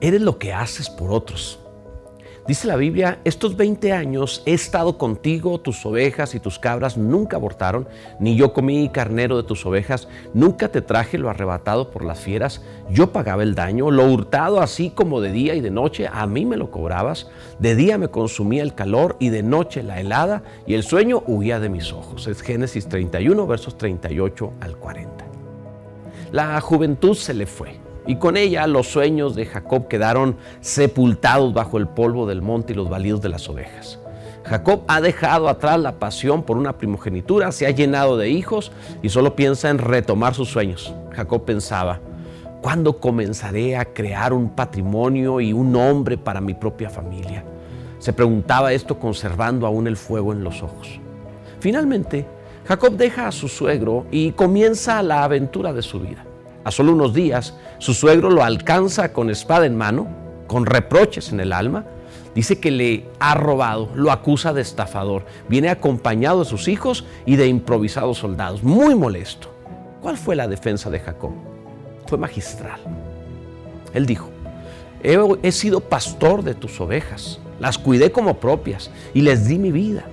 Eres lo que haces por otros. Dice la Biblia, estos 20 años he estado contigo, tus ovejas y tus cabras nunca abortaron, ni yo comí carnero de tus ovejas, nunca te traje lo arrebatado por las fieras, yo pagaba el daño, lo hurtado así como de día y de noche, a mí me lo cobrabas, de día me consumía el calor y de noche la helada y el sueño huía de mis ojos. Es Génesis 31, versos 38 al 40. La juventud se le fue y con ella los sueños de Jacob quedaron sepultados bajo el polvo del monte y los balidos de las ovejas. Jacob ha dejado atrás la pasión por una primogenitura, se ha llenado de hijos y solo piensa en retomar sus sueños. Jacob pensaba, ¿cuándo comenzaré a crear un patrimonio y un nombre para mi propia familia? Se preguntaba esto conservando aún el fuego en los ojos. Finalmente, Jacob deja a su suegro y comienza la aventura de su vida. A solo unos días, su suegro lo alcanza con espada en mano, con reproches en el alma. Dice que le ha robado, lo acusa de estafador. Viene acompañado de sus hijos y de improvisados soldados, muy molesto. ¿Cuál fue la defensa de Jacob? Fue magistral. Él dijo, he, he sido pastor de tus ovejas, las cuidé como propias y les di mi vida.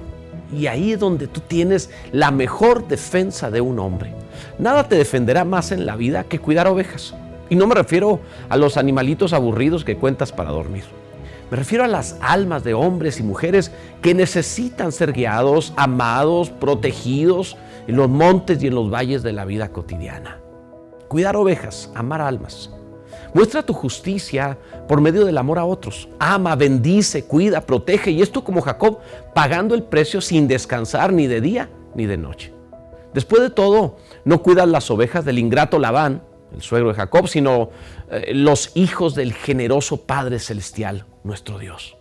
Y ahí es donde tú tienes la mejor defensa de un hombre. Nada te defenderá más en la vida que cuidar ovejas. Y no me refiero a los animalitos aburridos que cuentas para dormir. Me refiero a las almas de hombres y mujeres que necesitan ser guiados, amados, protegidos en los montes y en los valles de la vida cotidiana. Cuidar ovejas, amar almas. Muestra tu justicia por medio del amor a otros. Ama, bendice, cuida, protege. Y esto como Jacob, pagando el precio sin descansar ni de día ni de noche. Después de todo, no cuidas las ovejas del ingrato Labán, el suegro de Jacob, sino eh, los hijos del generoso Padre Celestial, nuestro Dios.